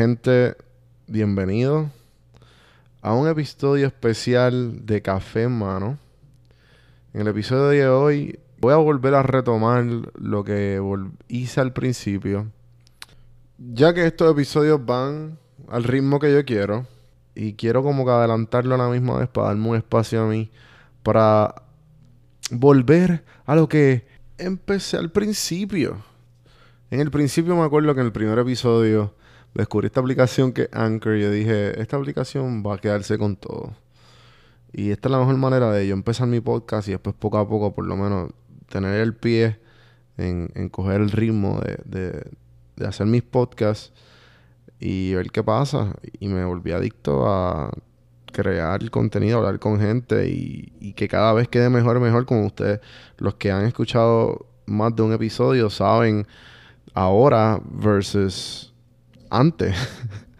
Gente, bienvenido a un episodio especial de Café en Mano. En el episodio de hoy voy a volver a retomar lo que hice al principio. Ya que estos episodios van al ritmo que yo quiero y quiero como que adelantarlo a la misma vez para darme un espacio a mí para volver a lo que empecé al principio. En el principio me acuerdo que en el primer episodio descubrí esta aplicación que Anchor y yo dije, esta aplicación va a quedarse con todo. Y esta es la mejor manera de yo empezar mi podcast y después poco a poco por lo menos tener el pie en, coger el ritmo de, hacer mis podcasts y ver qué pasa. Y me volví adicto a crear contenido, hablar con gente y, que cada vez quede mejor y mejor. Como ustedes, los que han escuchado más de un episodio, saben ahora versus antes.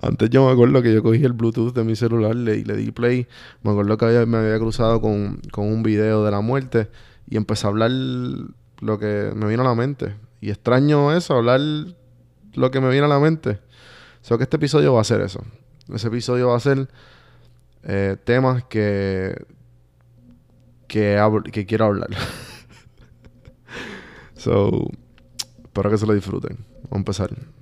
Antes yo me acuerdo que yo cogí el Bluetooth de mi celular y le di play. Me acuerdo que me había cruzado con, con, un video de la muerte y empecé a hablar lo que me vino a la mente. Y extraño eso, hablar lo que me viene a la mente. So que este episodio va a ser eso. Ese episodio va a ser eh, temas que, que, que quiero hablar. so, espero que se lo disfruten. Vamos a empezar.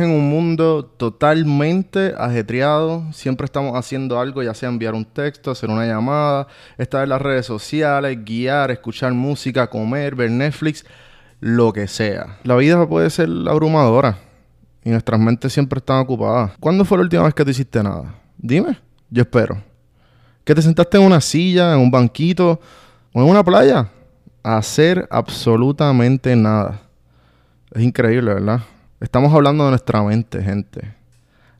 En un mundo totalmente ajetreado. Siempre estamos haciendo algo, ya sea enviar un texto, hacer una llamada, estar en las redes sociales, guiar, escuchar música, comer, ver Netflix lo que sea. La vida puede ser abrumadora y nuestras mentes siempre están ocupadas. ¿Cuándo fue la última vez que te hiciste nada? Dime, yo espero. ¿Que te sentaste en una silla, en un banquito o en una playa? A hacer absolutamente nada. Es increíble, ¿verdad? Estamos hablando de nuestra mente, gente.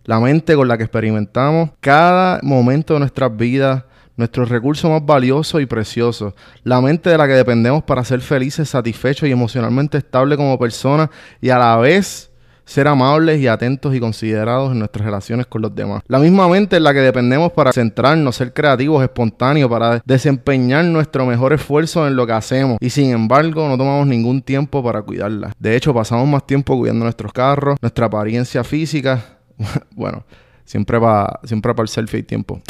La mente con la que experimentamos cada momento de nuestras vidas nuestro recurso más valioso y precioso, la mente de la que dependemos para ser felices, satisfechos y emocionalmente estables como personas y a la vez ser amables y atentos y considerados en nuestras relaciones con los demás. La misma mente en la que dependemos para centrarnos, ser creativos, espontáneos, para desempeñar nuestro mejor esfuerzo en lo que hacemos y sin embargo no tomamos ningún tiempo para cuidarla. De hecho, pasamos más tiempo cuidando nuestros carros, nuestra apariencia física. bueno, siempre para siempre para el selfie hay tiempo.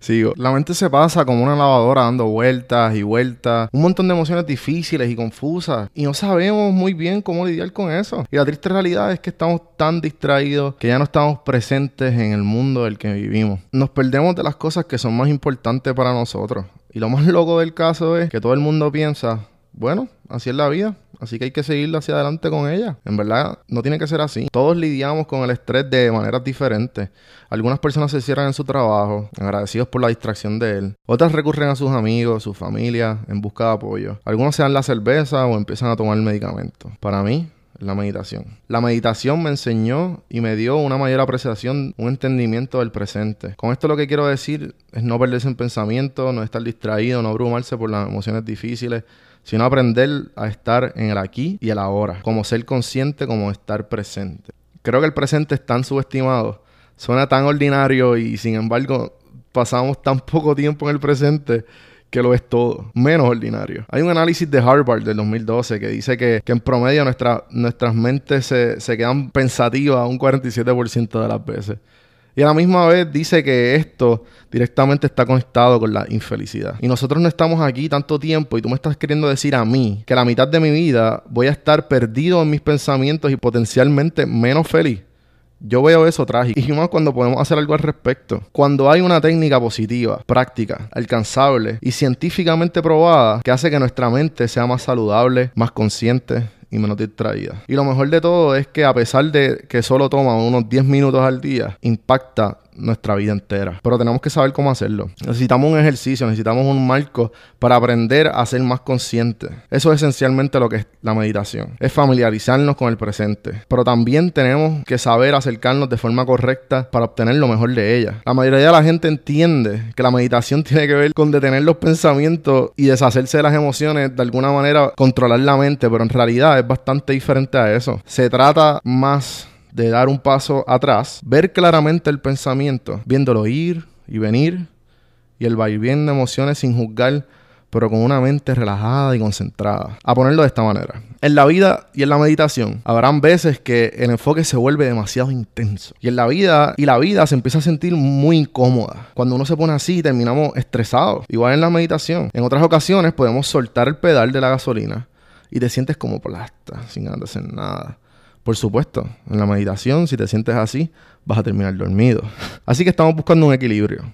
Sigo. La mente se pasa como una lavadora dando vueltas y vueltas. Un montón de emociones difíciles y confusas. Y no sabemos muy bien cómo lidiar con eso. Y la triste realidad es que estamos tan distraídos que ya no estamos presentes en el mundo del que vivimos. Nos perdemos de las cosas que son más importantes para nosotros. Y lo más loco del caso es que todo el mundo piensa, bueno, así es la vida. Así que hay que seguir hacia adelante con ella. En verdad, no tiene que ser así. Todos lidiamos con el estrés de maneras diferentes. Algunas personas se cierran en su trabajo, agradecidos por la distracción de él. Otras recurren a sus amigos, su familia, en busca de apoyo. Algunos se dan la cerveza o empiezan a tomar medicamentos. Para mí, la meditación. La meditación me enseñó y me dio una mayor apreciación, un entendimiento del presente. Con esto lo que quiero decir es no perderse en pensamiento, no estar distraído, no abrumarse por las emociones difíciles, sino aprender a estar en el aquí y el ahora, como ser consciente, como estar presente. Creo que el presente es tan subestimado, suena tan ordinario y sin embargo pasamos tan poco tiempo en el presente que lo es todo, menos ordinario. Hay un análisis de Harvard del 2012 que dice que, en promedio nuestras mentes se, se quedan pensativas un 47% de las veces. Y a la misma vez dice que esto directamente está conectado con la infelicidad. Y nosotros no estamos aquí tanto tiempo y tú me estás queriendo decir a mí que la mitad de mi vida voy a estar perdido en mis pensamientos y potencialmente menos feliz. Yo veo eso trágico. Y más cuando podemos hacer algo al respecto. Cuando hay una técnica positiva, práctica, alcanzable y científicamente probada que hace que nuestra mente sea más saludable, más consciente y menos distraída. Y lo mejor de todo es que a pesar de que solo toma unos 10 minutos al día, impacta nuestra vida entera. Pero tenemos que saber cómo hacerlo. Necesitamos un ejercicio, necesitamos un marco para aprender a ser más conscientes. Eso es esencialmente lo que es la meditación. Es familiarizarnos con el presente. Pero también tenemos que saber acercarnos de forma correcta para obtener lo mejor de ella. La mayoría de la gente entiende que la meditación tiene que ver con detener los pensamientos y deshacerse de las emociones, de alguna manera controlar la mente, pero en realidad es bastante diferente a eso. Se trata más de dar un paso atrás, ver claramente el pensamiento, viéndolo ir y venir, y el vaivén de emociones sin juzgar, pero con una mente relajada y concentrada. A ponerlo de esta manera. En la vida y en la meditación habrán veces que el enfoque se vuelve demasiado intenso. Y en la vida y la vida se empieza a sentir muy incómoda. Cuando uno se pone así terminamos estresados. Igual en la meditación. En otras ocasiones podemos soltar el pedal de la gasolina y te sientes como plasta, sin hacer nada. Por supuesto, en la meditación, si te sientes así, vas a terminar dormido. Así que estamos buscando un equilibrio,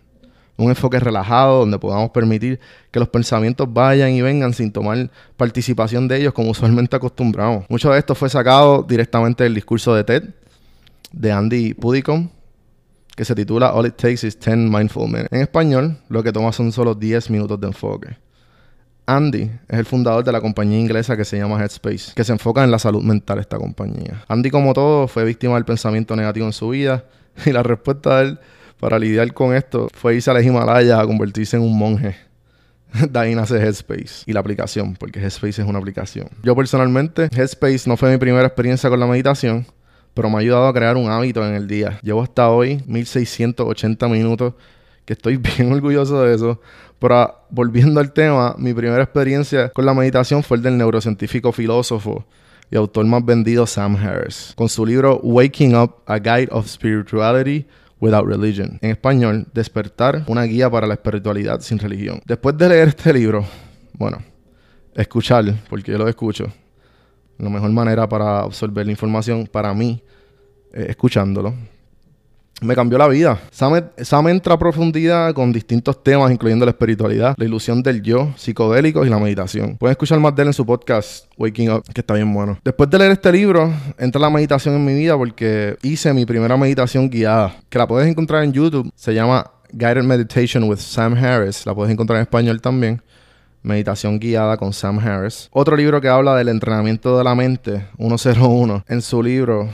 un enfoque relajado donde podamos permitir que los pensamientos vayan y vengan sin tomar participación de ellos como usualmente acostumbramos. Mucho de esto fue sacado directamente del discurso de TED de Andy Pudicom, que se titula All It Takes is 10 Mindful Minutes. En español, lo que toma son solo 10 minutos de enfoque. Andy es el fundador de la compañía inglesa que se llama Headspace, que se enfoca en la salud mental esta compañía. Andy, como todo, fue víctima del pensamiento negativo en su vida y la respuesta de él para lidiar con esto fue irse a las Himalayas a convertirse en un monje. De ahí nace Headspace y la aplicación, porque Headspace es una aplicación. Yo personalmente, Headspace no fue mi primera experiencia con la meditación, pero me ha ayudado a crear un hábito en el día. Llevo hasta hoy 1680 minutos, que estoy bien orgulloso de eso, pero ah, volviendo al tema, mi primera experiencia con la meditación fue el del neurocientífico filósofo y autor más vendido Sam Harris, con su libro Waking Up, A Guide of Spirituality Without Religion. En español, Despertar, una guía para la espiritualidad sin religión. Después de leer este libro, bueno, escuchar, porque yo lo escucho, la mejor manera para absorber la información para mí, escuchándolo me cambió la vida. Sam, entra a profundidad con distintos temas, incluyendo la espiritualidad, la ilusión del yo, psicodélicos y la meditación. Pueden escuchar más de él en su podcast Waking Up, que está bien bueno. Después de leer este libro, entra la meditación en mi vida porque hice mi primera meditación guiada, que la puedes encontrar en YouTube. Se llama Guided Meditation with Sam Harris. La puedes encontrar en español también. Meditación guiada con Sam Harris. Otro libro que habla del entrenamiento de la mente, 101. En su libro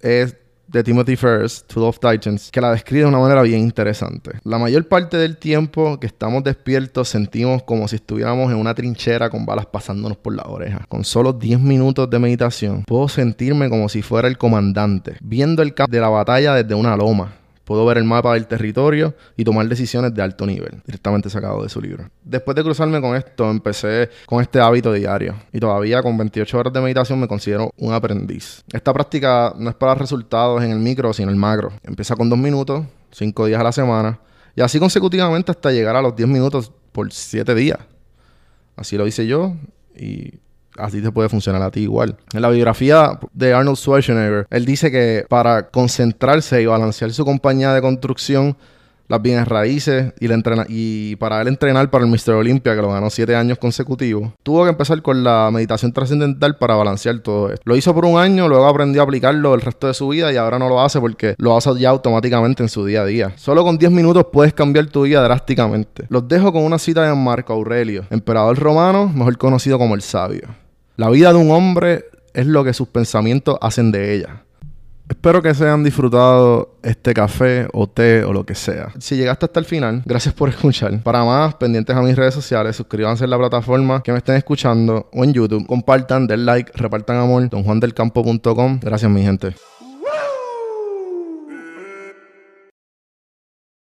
es de Timothy Ferris, To Love Titans, que la describe de una manera bien interesante. La mayor parte del tiempo que estamos despiertos sentimos como si estuviéramos en una trinchera con balas pasándonos por la oreja. Con solo 10 minutos de meditación, puedo sentirme como si fuera el comandante, viendo el campo de la batalla desde una loma Puedo ver el mapa del territorio y tomar decisiones de alto nivel, directamente sacado de su libro. Después de cruzarme con esto, empecé con este hábito diario y todavía con 28 horas de meditación me considero un aprendiz. Esta práctica no es para resultados en el micro, sino en el macro. Empieza con dos minutos, cinco días a la semana y así consecutivamente hasta llegar a los 10 minutos por 7 días. Así lo hice yo y así te puede funcionar a ti igual. En la biografía de Arnold Schwarzenegger, él dice que para concentrarse y balancear su compañía de construcción, las bienes raíces y, entrena y para él entrenar para el Mr. Olympia, que lo ganó siete años consecutivos, tuvo que empezar con la meditación trascendental para balancear todo esto. Lo hizo por un año, luego aprendió a aplicarlo el resto de su vida y ahora no lo hace porque lo hace ya automáticamente en su día a día. Solo con 10 minutos puedes cambiar tu vida drásticamente. Los dejo con una cita de Marco Aurelio, emperador romano, mejor conocido como el sabio. La vida de un hombre es lo que sus pensamientos hacen de ella. Espero que se hayan disfrutado este café o té o lo que sea. Si llegaste hasta el final, gracias por escuchar. Para más, pendientes a mis redes sociales, suscríbanse en la plataforma que me estén escuchando o en YouTube. Compartan, den like, repartan amor. donjuandelcampo.com. Gracias, mi gente.